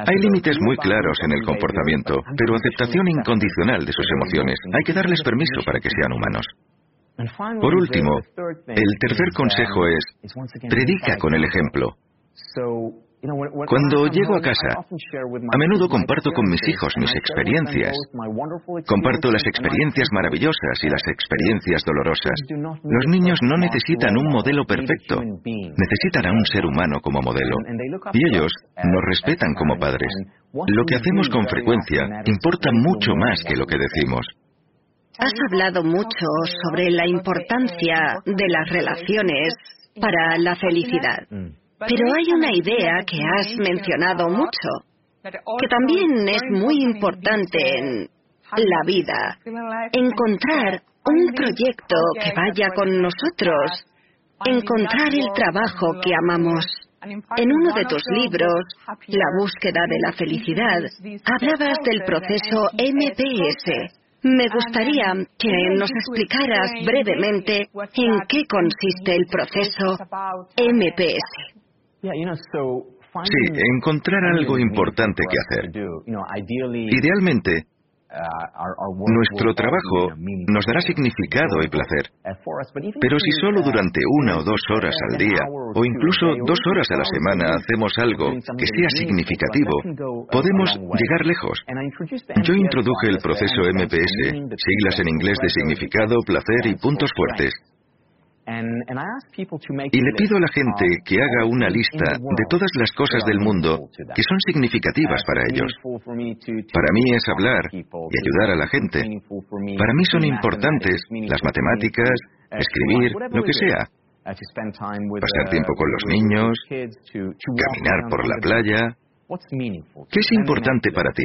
C: Hay límites muy claros en el comportamiento, pero aceptación incondicional de sus emociones. Hay que darles permiso para que sean humanos. Por último, el tercer consejo es, predica con el ejemplo. Cuando llego a casa, a menudo comparto con mis hijos mis experiencias. Comparto las experiencias maravillosas y las experiencias dolorosas. Los niños no necesitan un modelo perfecto, necesitan a un ser humano como modelo. Y ellos nos respetan como padres. Lo que hacemos con frecuencia importa mucho más que lo que decimos.
B: Has hablado mucho sobre la importancia de las relaciones para la felicidad. Pero hay una idea que has mencionado mucho, que también es muy importante en la vida. Encontrar un proyecto que vaya con nosotros. Encontrar el trabajo que amamos. En uno de tus libros, La búsqueda de la felicidad, hablabas del proceso MPS. Me gustaría que nos explicaras brevemente en qué consiste el proceso MPS.
C: Sí, encontrar algo importante que hacer. Idealmente, uh, nuestro trabajo nos dará significado y placer. Pero si solo durante una o dos horas al día, o incluso dos horas a la semana, hacemos algo que sea significativo, podemos llegar lejos. Yo introduje el proceso MPS, siglas en inglés de significado, placer y puntos fuertes. Y le pido a la gente que haga una lista de todas las cosas del mundo que son significativas para ellos. Para mí es hablar y ayudar a la gente. Para mí son importantes las matemáticas, escribir, lo que sea. pasar tiempo con los niños, caminar por la playa, ¿Qué es importante para ti?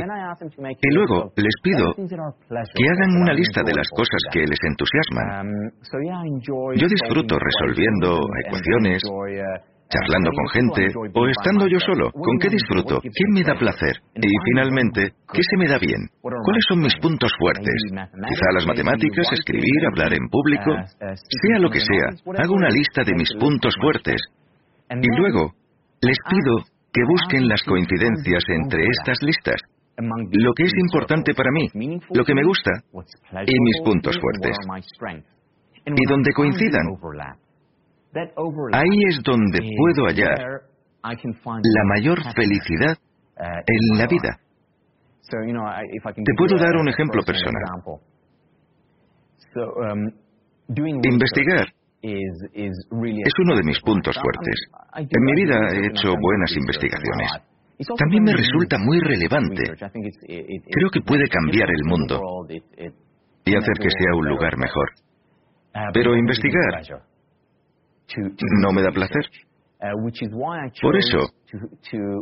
C: Y luego les pido que hagan una lista de las cosas que les entusiasman. Yo disfruto resolviendo ecuaciones, charlando con gente o estando yo solo. ¿Con qué disfruto? ¿Qué me da placer? Y finalmente, ¿qué se me da bien? ¿Cuáles son mis puntos fuertes? Quizá las matemáticas, escribir, hablar en público, sea lo que sea, hago una lista de mis puntos fuertes. Y luego, les pido que busquen las coincidencias entre estas listas, lo que es importante para mí, lo que me gusta y mis puntos fuertes. Y donde coincidan, ahí es donde puedo hallar la mayor felicidad en la vida. Te puedo dar un ejemplo personal. Investigar es uno de mis puntos fuertes. En mi vida he hecho buenas investigaciones. También me resulta muy relevante. Creo que puede cambiar el mundo y hacer que sea un lugar mejor. Pero investigar no me da placer. Por eso,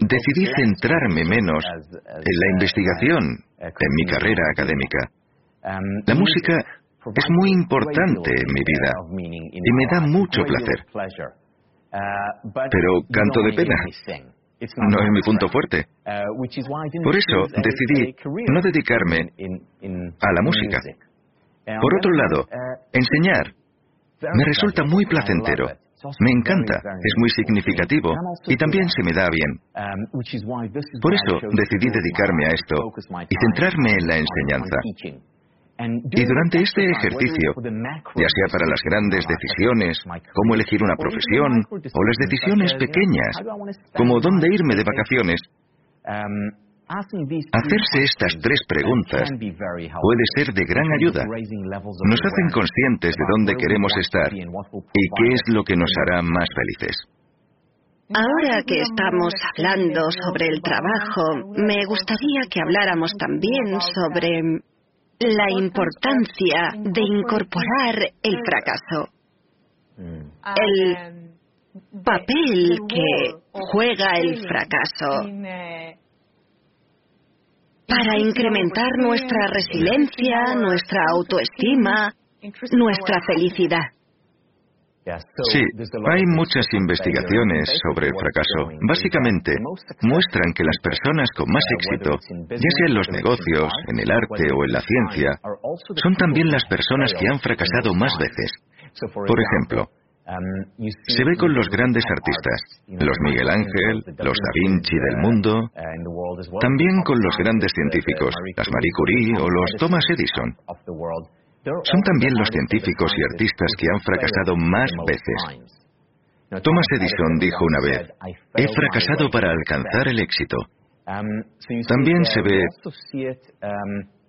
C: decidí centrarme menos en la investigación en mi carrera académica. La música es muy importante en mi vida y me da mucho placer. Pero canto de pena. No es mi punto fuerte. Por eso decidí no dedicarme a la música. Por otro lado, enseñar me resulta muy placentero. Me encanta, es muy significativo y también se me da bien. Por eso decidí dedicarme a esto y centrarme en la enseñanza. Y durante este ejercicio, ya sea para las grandes decisiones, como elegir una profesión, o las decisiones pequeñas, como dónde irme de vacaciones, Hacerse estas tres preguntas puede ser de gran ayuda. Nos hacen conscientes de dónde queremos estar y qué es lo que nos hará más felices.
B: Ahora que estamos hablando sobre el trabajo, me gustaría que habláramos también sobre la importancia de incorporar el fracaso, el papel que juega el fracaso para incrementar nuestra resiliencia, nuestra autoestima, nuestra felicidad.
C: Sí, hay muchas investigaciones sobre el fracaso. Básicamente, muestran que las personas con más éxito, ya sea en los negocios, en el arte o en la ciencia, son también las personas que han fracasado más veces. Por ejemplo, se ve con los grandes artistas, los Miguel Ángel, los Da Vinci del mundo, también con los grandes científicos, las Marie Curie o los Thomas Edison. Son también los científicos y artistas que han fracasado más veces. Thomas Edison dijo una vez, he fracasado para alcanzar el éxito. También se ve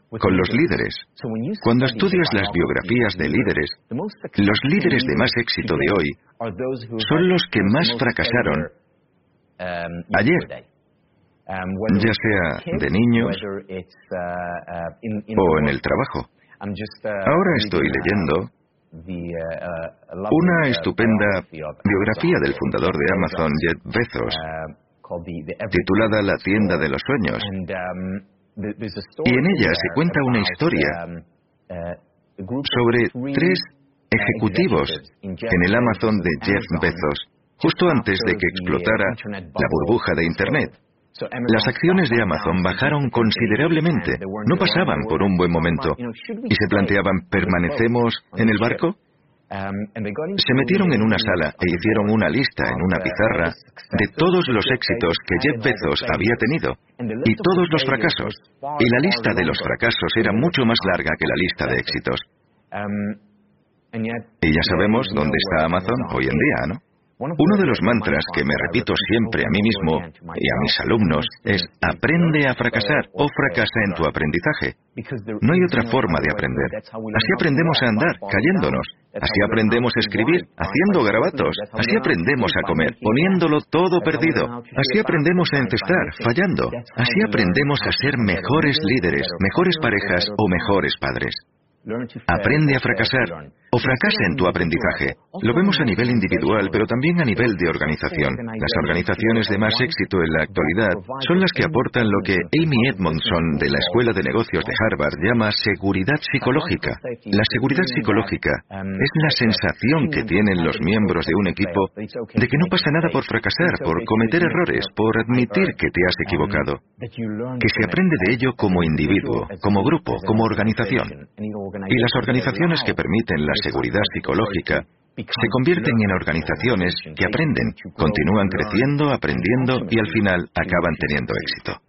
C: con los líderes. Cuando estudias las biografías de líderes, los líderes de más éxito de hoy son los que más fracasaron ayer, ya sea de niños o en el trabajo. Ahora estoy leyendo una estupenda biografía del fundador de Amazon, Jeff Bezos, titulada La tienda de los sueños. Y en ella se cuenta una historia sobre tres ejecutivos en el Amazon de Jeff Bezos, justo antes de que explotara la burbuja de Internet. Las acciones de Amazon bajaron considerablemente, no pasaban por un buen momento y se planteaban, ¿permanecemos en el barco? Se metieron en una sala e hicieron una lista en una pizarra de todos los éxitos que Jeff Bezos había tenido y todos los fracasos. Y la lista de los fracasos era mucho más larga que la lista de éxitos. Y ya sabemos dónde está Amazon hoy en día, ¿no? Uno de los mantras que me repito siempre a mí mismo y a mis alumnos es aprende a fracasar o fracasa en tu aprendizaje. No hay otra forma de aprender. Así aprendemos a andar, cayéndonos. Así aprendemos a escribir, haciendo garabatos. Así aprendemos a comer, poniéndolo todo perdido. Así aprendemos a encestar, fallando. Así aprendemos a ser mejores líderes, mejores parejas o mejores padres. Aprende a fracasar o fracasa en tu aprendizaje. Lo vemos a nivel individual, pero también a nivel de organización. Las organizaciones de más éxito en la actualidad son las que aportan lo que Amy Edmondson de la Escuela de Negocios de Harvard llama seguridad psicológica. La seguridad psicológica es la sensación que tienen los miembros de un equipo de que no pasa nada por fracasar, por cometer errores, por admitir que te has equivocado. Que se aprende de ello como individuo, como grupo, como organización. Y las organizaciones que permiten la seguridad psicológica se convierten en organizaciones que aprenden, continúan creciendo, aprendiendo y al final acaban teniendo éxito.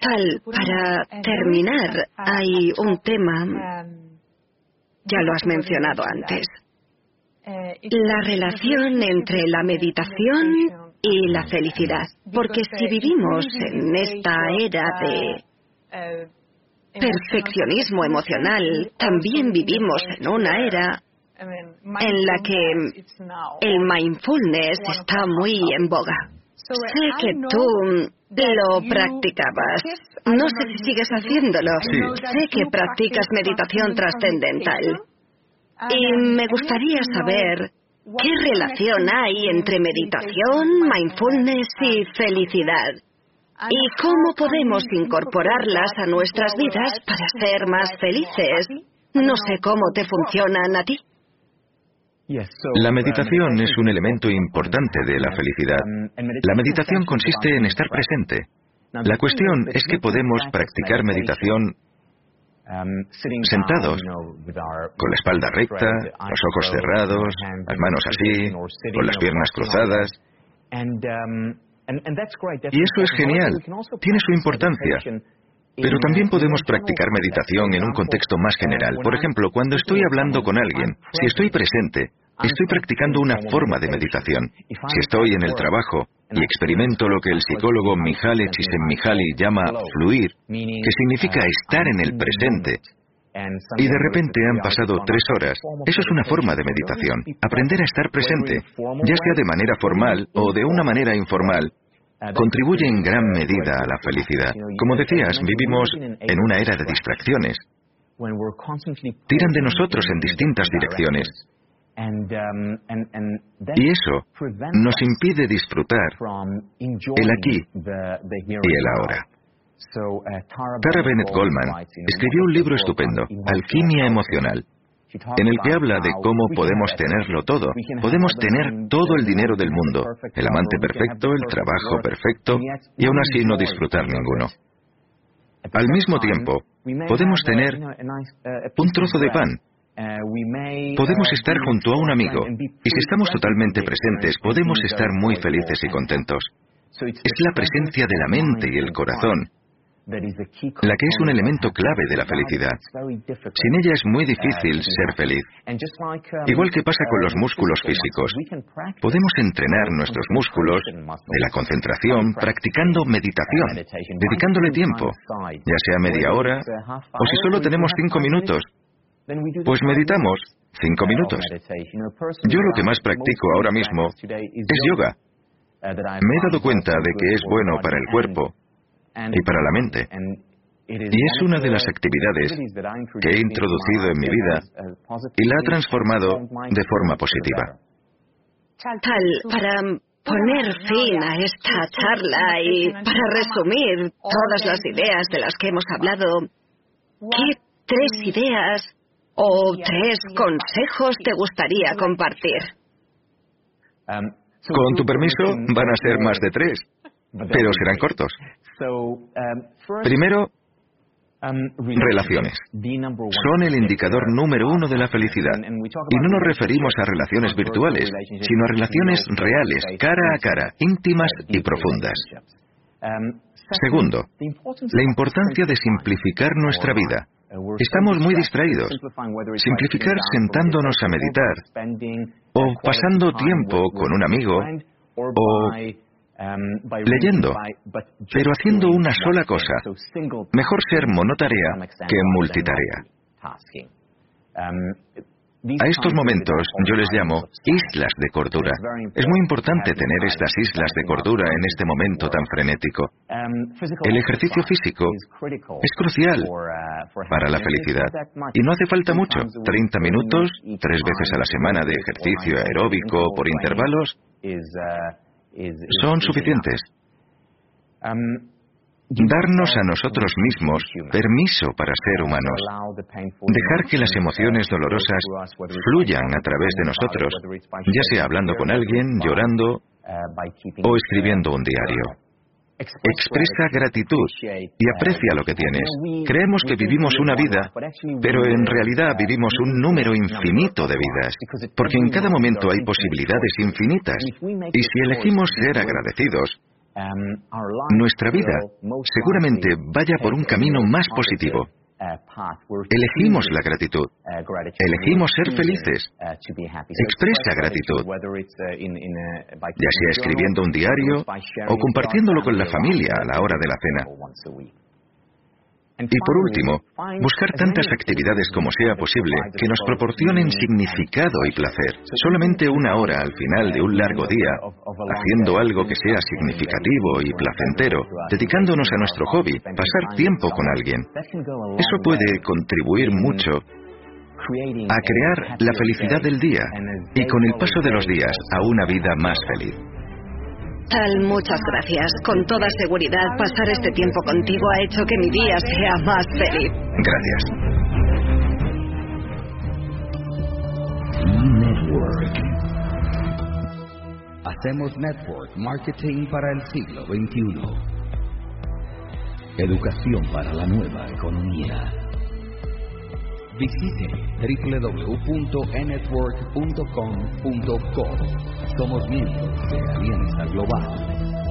B: Tal, para terminar, hay un tema, ya lo has mencionado antes, la relación entre la meditación y la felicidad. Porque si vivimos en esta era de perfeccionismo emocional, también vivimos en una era en la que el mindfulness está muy en boga. Sé que tú lo practicabas. No sé si sigues haciéndolo. Sé que practicas meditación trascendental. Y me gustaría saber qué relación hay entre meditación, mindfulness y felicidad. ¿Y cómo podemos incorporarlas a nuestras vidas para ser más felices? No sé cómo te funcionan a ti.
C: La meditación es un elemento importante de la felicidad. La meditación consiste en estar presente. La cuestión es que podemos practicar meditación sentados, con la espalda recta, los ojos cerrados, las manos así, con las piernas cruzadas. Y eso es genial, tiene su importancia. Pero también podemos practicar meditación en un contexto más general. Por ejemplo, cuando estoy hablando con alguien, si estoy presente, estoy practicando una forma de meditación. Si estoy en el trabajo y experimento lo que el psicólogo Mihaly Csikszentmihalyi llama fluir, que significa estar en el presente, y de repente han pasado tres horas. Eso es una forma de meditación. Aprender a estar presente, ya sea de manera formal o de una manera informal, contribuye en gran medida a la felicidad. Como decías, vivimos en una era de distracciones. Tiran de nosotros en distintas direcciones. Y eso nos impide disfrutar el aquí y el ahora. Tara Bennett Goldman escribió un libro estupendo, Alquimia Emocional, en el que habla de cómo podemos tenerlo todo. Podemos tener todo el dinero del mundo, el amante perfecto, el trabajo perfecto, y aún así no disfrutar ninguno. Al mismo tiempo, podemos tener un trozo de pan, Podemos estar junto a un amigo y si estamos totalmente presentes podemos estar muy felices y contentos. Es la presencia de la mente y el corazón la que es un elemento clave de la felicidad. Sin ella es muy difícil ser feliz. Igual que pasa con los músculos físicos, podemos entrenar nuestros músculos de la concentración practicando meditación, dedicándole tiempo, ya sea media hora o si solo tenemos cinco minutos. Pues meditamos cinco minutos. Yo lo que más practico ahora mismo es yoga. Me he dado cuenta de que es bueno para el cuerpo y para la mente. Y es una de las actividades que he introducido en mi vida y la ha transformado de forma positiva.
B: Tal, para poner fin a esta charla y para resumir todas las ideas de las que hemos hablado, ¿qué tres ideas o tres consejos te gustaría compartir?
C: Con tu permiso, van a ser más de tres, pero serán cortos. Primero, relaciones. Son el indicador número uno de la felicidad. Y no nos referimos a relaciones virtuales, sino a relaciones reales, cara a cara, íntimas y profundas. Segundo, la importancia de simplificar nuestra vida. Estamos muy distraídos. Simplificar sentándonos a meditar o pasando tiempo con un amigo o leyendo, pero haciendo una sola cosa. Mejor ser monotarea que multitarea. A estos momentos yo les llamo islas de cordura. Es muy importante tener estas islas de cordura en este momento tan frenético. El ejercicio físico es crucial para la felicidad. Y no hace falta mucho, 30 minutos, tres veces a la semana de ejercicio aeróbico por intervalos, son suficientes. Darnos a nosotros mismos permiso para ser humanos. Dejar que las emociones dolorosas fluyan a través de nosotros, ya sea hablando con alguien, llorando o escribiendo un diario. Expresa gratitud y aprecia lo que tienes. Creemos que vivimos una vida, pero en realidad vivimos un número infinito de vidas, porque en cada momento hay posibilidades infinitas. Y si elegimos ser agradecidos, nuestra vida seguramente vaya por un camino más positivo. Elegimos la gratitud. Elegimos ser felices. Expresa gratitud, ya sea escribiendo un diario o compartiéndolo con la familia a la hora de la cena. Y por último, buscar tantas actividades como sea posible que nos proporcionen significado y placer. Solamente una hora al final de un largo día, haciendo algo que sea significativo y placentero, dedicándonos a nuestro hobby, pasar tiempo con alguien. Eso puede contribuir mucho a crear la felicidad del día y con el paso de los días a una vida más feliz.
B: Tal, muchas gracias. Con toda seguridad, pasar este tiempo contigo ha hecho que mi día sea más feliz.
C: Gracias.
A: Network. Hacemos network marketing para el siglo XXI. Educación para la nueva economía. Visite www.enetwork.com.co. Somos miembros de Alianza Global.